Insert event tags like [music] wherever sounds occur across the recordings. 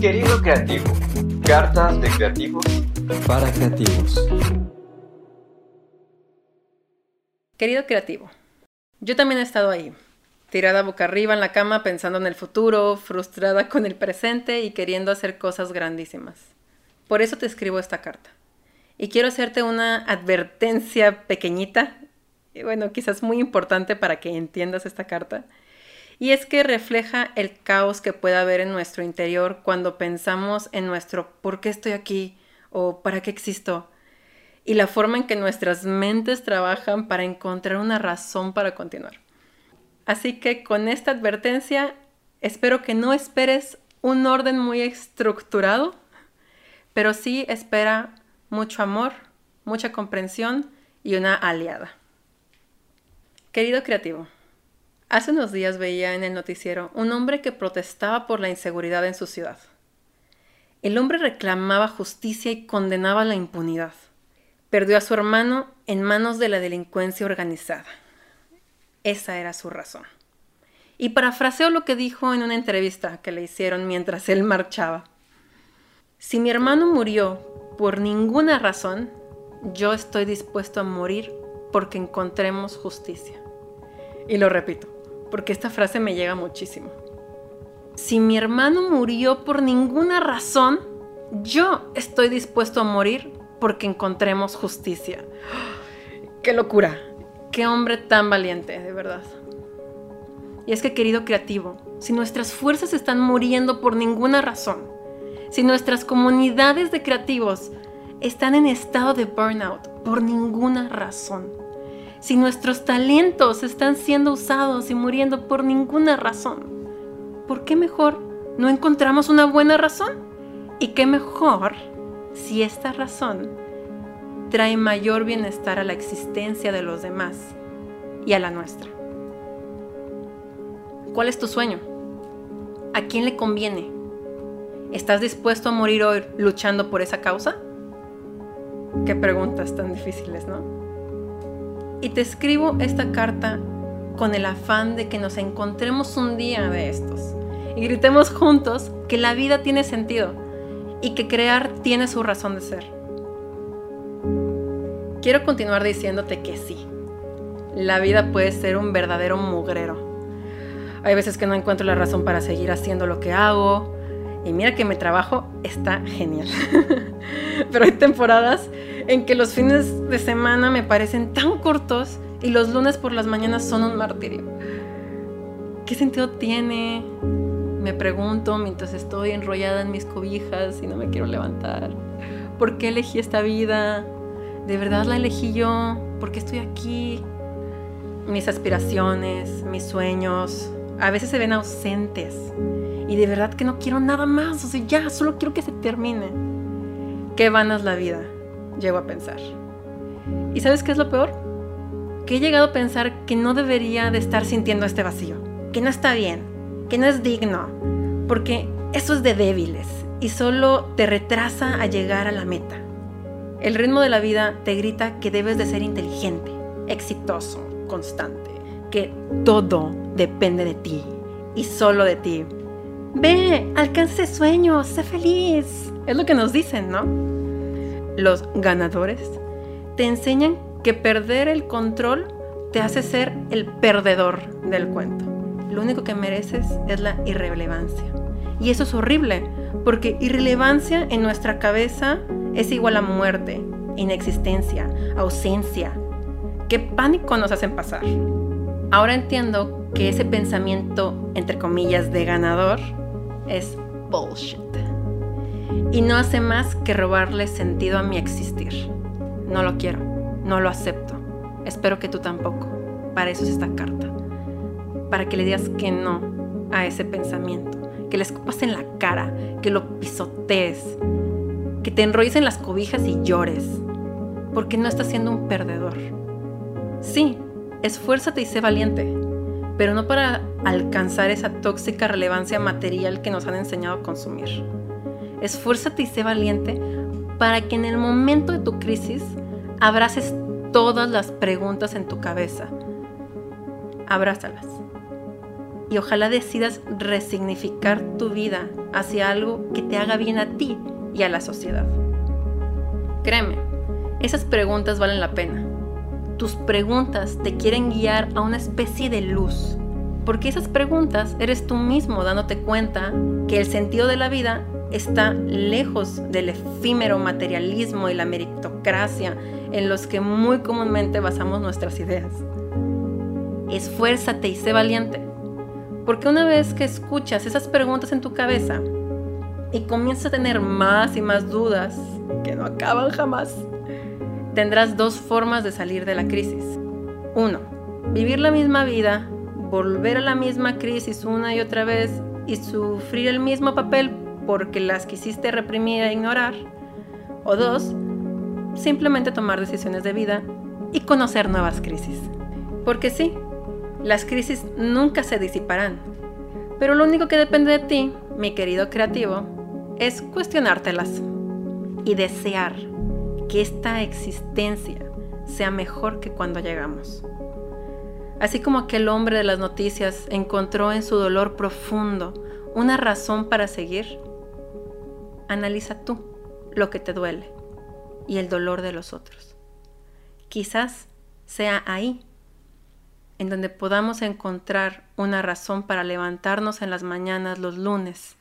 Querido creativo, cartas de creativos para creativos. Querido creativo, yo también he estado ahí, tirada boca arriba en la cama pensando en el futuro, frustrada con el presente y queriendo hacer cosas grandísimas. Por eso te escribo esta carta. Y quiero hacerte una advertencia pequeñita, bueno, quizás muy importante para que entiendas esta carta y es que refleja el caos que puede haber en nuestro interior cuando pensamos en nuestro ¿por qué estoy aquí? o ¿para qué existo? y la forma en que nuestras mentes trabajan para encontrar una razón para continuar. Así que con esta advertencia, espero que no esperes un orden muy estructurado, pero sí espera mucho amor, mucha comprensión y una aliada. Querido creativo, Hace unos días veía en el noticiero un hombre que protestaba por la inseguridad en su ciudad. El hombre reclamaba justicia y condenaba la impunidad. Perdió a su hermano en manos de la delincuencia organizada. Esa era su razón. Y parafraseo lo que dijo en una entrevista que le hicieron mientras él marchaba. Si mi hermano murió por ninguna razón, yo estoy dispuesto a morir porque encontremos justicia. Y lo repito, porque esta frase me llega muchísimo. Si mi hermano murió por ninguna razón, yo estoy dispuesto a morir porque encontremos justicia. ¡Qué locura! ¡Qué hombre tan valiente, de verdad! Y es que, querido creativo, si nuestras fuerzas están muriendo por ninguna razón, si nuestras comunidades de creativos están en estado de burnout por ninguna razón, si nuestros talentos están siendo usados y muriendo por ninguna razón? ¿Por qué mejor no encontramos una buena razón? ¿Y qué mejor si esta razón trae mayor bienestar a la existencia de los demás y a la nuestra? ¿Cuál es tu sueño? ¿A quién le conviene? ¿Estás dispuesto a morir hoy luchando por esa causa? Qué preguntas tan difíciles, ¿no? Y te escribo esta carta con el afán de que nos encontremos un día de estos y gritemos juntos que la vida tiene sentido y que crear tiene su razón de ser. Quiero continuar diciéndote que sí, la vida puede ser un verdadero mugrero. Hay veces que no encuentro la razón para seguir haciendo lo que hago y mira que mi trabajo está genial. [laughs] [laughs] Pero hay temporadas en que los fines de semana me parecen tan cortos y los lunes por las mañanas son un martirio. ¿Qué sentido tiene? Me pregunto mientras estoy enrollada en mis cobijas y no me quiero levantar. ¿Por qué elegí esta vida? ¿De verdad la elegí yo? ¿Por qué estoy aquí? Mis aspiraciones, mis sueños, a veces se ven ausentes. Y de verdad que no quiero nada más. O sea, ya, solo quiero que se termine. Qué vana es la vida llego a pensar. ¿Y sabes qué es lo peor? Que he llegado a pensar que no debería de estar sintiendo este vacío, que no está bien, que no es digno, porque eso es de débiles y solo te retrasa a llegar a la meta. El ritmo de la vida te grita que debes de ser inteligente, exitoso, constante, que todo depende de ti y solo de ti. Ve, alcance sueños, sé feliz. Es lo que nos dicen, ¿no? los ganadores, te enseñan que perder el control te hace ser el perdedor del cuento. Lo único que mereces es la irrelevancia. Y eso es horrible, porque irrelevancia en nuestra cabeza es igual a muerte, inexistencia, ausencia. ¿Qué pánico nos hacen pasar? Ahora entiendo que ese pensamiento, entre comillas, de ganador es bullshit y no hace más que robarle sentido a mi existir. No lo quiero, no lo acepto. Espero que tú tampoco. Para eso es esta carta. Para que le digas que no a ese pensamiento, que le escupas en la cara, que lo pisotees, que te enrolles en las cobijas y llores, porque no estás siendo un perdedor. Sí, esfuérzate y sé valiente, pero no para alcanzar esa tóxica relevancia material que nos han enseñado a consumir esfuérzate y sé valiente para que en el momento de tu crisis abraces todas las preguntas en tu cabeza. Abrázalas y ojalá decidas resignificar tu vida hacia algo que te haga bien a ti y a la sociedad. Créeme, esas preguntas valen la pena. Tus preguntas te quieren guiar a una especie de luz, porque esas preguntas eres tú mismo dándote cuenta que el sentido de la vida está lejos del efímero materialismo y la meritocracia en los que muy comúnmente basamos nuestras ideas. Esfuérzate y sé valiente, porque una vez que escuchas esas preguntas en tu cabeza y comienzas a tener más y más dudas que no acaban jamás, tendrás dos formas de salir de la crisis. Uno, vivir la misma vida, volver a la misma crisis una y otra vez y sufrir el mismo papel porque las quisiste reprimir e ignorar. O dos, simplemente tomar decisiones de vida y conocer nuevas crisis. Porque sí, las crisis nunca se disiparán, pero lo único que depende de ti, mi querido creativo, es cuestionártelas y desear que esta existencia sea mejor que cuando llegamos. Así como aquel hombre de las noticias encontró en su dolor profundo una razón para seguir, analiza tú lo que te duele y el dolor de los otros. Quizás sea ahí en donde podamos encontrar una razón para levantarnos en las mañanas los lunes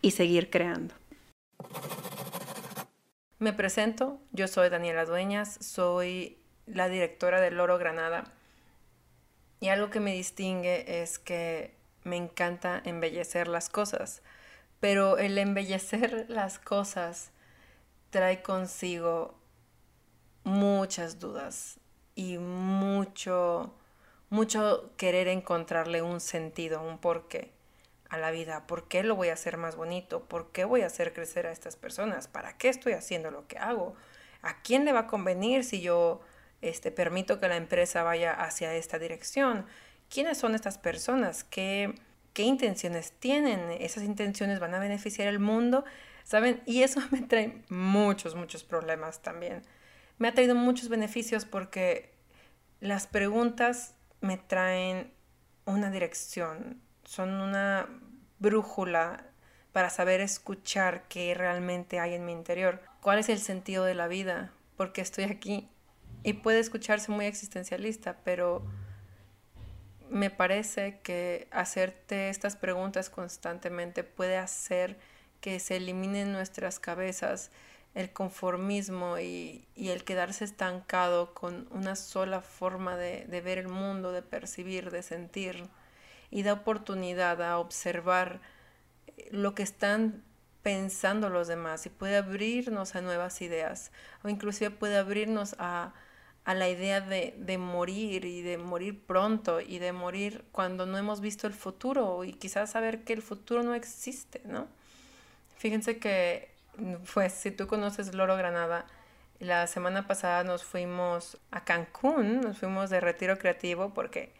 y seguir creando. Me presento, yo soy Daniela Dueñas, soy la directora del Loro Granada. Y algo que me distingue es que me encanta embellecer las cosas, pero el embellecer [laughs] las cosas trae consigo muchas dudas y mucho, mucho querer encontrarle un sentido, un porqué la vida. ¿Por qué lo voy a hacer más bonito? ¿Por qué voy a hacer crecer a estas personas? ¿Para qué estoy haciendo lo que hago? ¿A quién le va a convenir si yo este, permito que la empresa vaya hacia esta dirección? ¿Quiénes son estas personas? ¿Qué, qué intenciones tienen? ¿Esas intenciones van a beneficiar al mundo? ¿saben? Y eso [laughs] me trae muchos, muchos problemas también. Me ha traído muchos beneficios porque las preguntas me traen una dirección, son una brújula para saber escuchar qué realmente hay en mi interior, cuál es el sentido de la vida, por qué estoy aquí. Y puede escucharse muy existencialista, pero me parece que hacerte estas preguntas constantemente puede hacer que se elimine en nuestras cabezas el conformismo y, el quedarse estancado con una sola forma de, de, ver el mundo, de percibir, de sentir, y da oportunidad a observar lo que están pensando los demás y puede abrirnos a nuevas ideas o inclusive puede abrirnos a, a la idea de, de, morir y de morir pronto y de morir cuando no hemos visto el futuro y quizás saber que el futuro no existe, ¿no? Fíjense que, pues, si tú conoces Loro Granada, la semana pasada nos fuimos a Cancún, nos fuimos de retiro creativo porque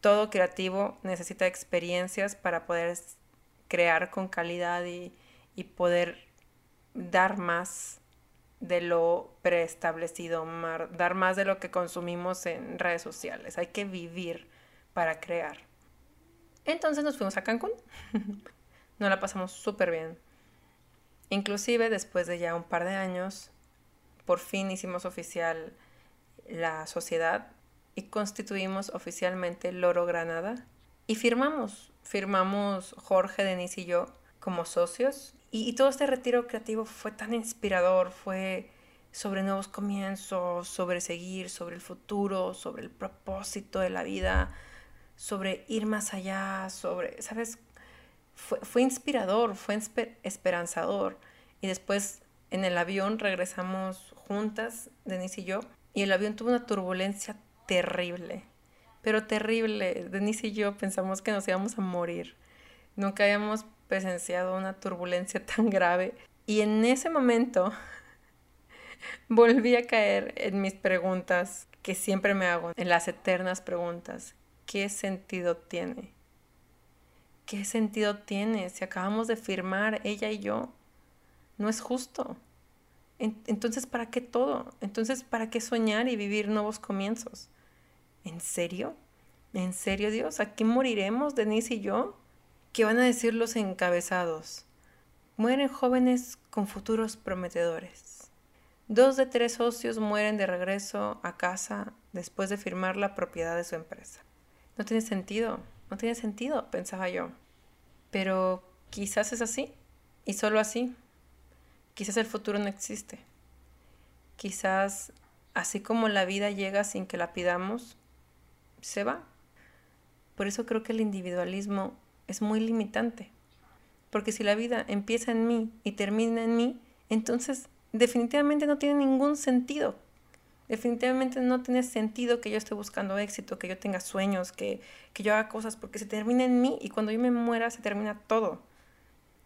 todo creativo necesita experiencias para poder crear con calidad y, y poder dar más de lo preestablecido, dar más de lo que consumimos en redes sociales. Hay que vivir para crear. Entonces nos fuimos a Cancún. [laughs] nos la pasamos súper bien. Inclusive después de ya un par de años, por fin hicimos oficial la sociedad y constituimos oficialmente Loro Granada y firmamos, firmamos Jorge, Denise y yo como socios y, todo este retiro creativo fue tan inspirador, fue sobre nuevos comienzos, sobre seguir, sobre el futuro, sobre el propósito de la vida, sobre ir más allá, sobre, ¿sabes? fue, inspirador, fue esperanzador. Y después en el avión regresamos juntas, Denise y yo, y el avión tuvo una turbulencia terrible, pero terrible. Denise y yo pensamos que nos íbamos a morir. Nunca habíamos presenciado una turbulencia [laughs] tan grave. Y en ese momento [laughs] volví a caer en mis preguntas que siempre me hago, en las eternas preguntas. ¿Qué sentido tiene? ¿qué sentido tiene si acabamos de firmar ella y yo? No es justo. Entonces, ¿para qué todo? Entonces, ¿para qué soñar y vivir nuevos comienzos? ¿En serio? ¿En serio, Dios? ¿Aquí moriremos, Denise y yo? ¿Qué van a decir los encabezados? Mueren jóvenes con futuros prometedores. Dos de tres socios mueren de regreso a casa después de firmar la propiedad de su empresa. No tiene sentido, no tiene sentido, pensaba yo. Pero quizás es así, y solo así. Quizás el futuro no existe. Quizás así como la vida llega sin que la pidamos, se va. Por eso creo que el individualismo es muy limitante. Porque si la vida empieza en mí y termina en mí, entonces definitivamente no tiene ningún sentido. Definitivamente no tiene sentido que yo esté buscando éxito, que yo tenga sueños, que, que yo haga cosas, porque se termina en mí y cuando yo me muera se termina todo.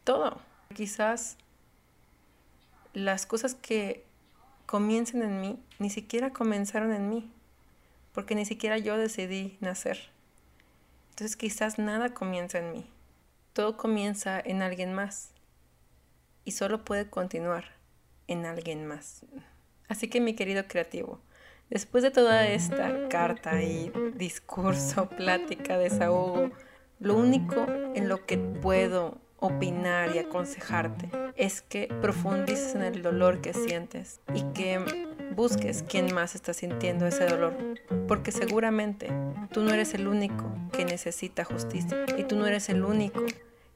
Todo. Quizás las cosas que comiencen en mí ni siquiera comenzaron en mí, porque ni siquiera yo decidí nacer. Entonces quizás nada comienza en mí. Todo comienza en alguien más y solo puede continuar en alguien más. Así que mi querido creativo, después de toda esta carta y discurso, plática, desahogo, lo único en lo que puedo opinar y aconsejarte es que profundices en el dolor que sientes y que busques quién más está sintiendo ese dolor, porque seguramente tú no eres el único que necesita justicia y tú no eres el único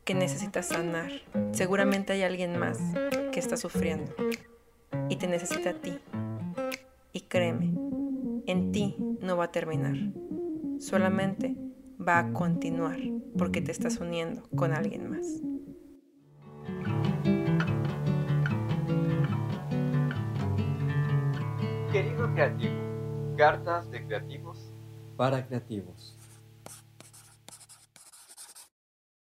que necesita sanar. Seguramente hay alguien más que está sufriendo y te necesita a ti. Y créeme, en ti no va a terminar, solamente va a continuar porque te estás uniendo con alguien más. Querido creativo, cartas de creativos para creativos.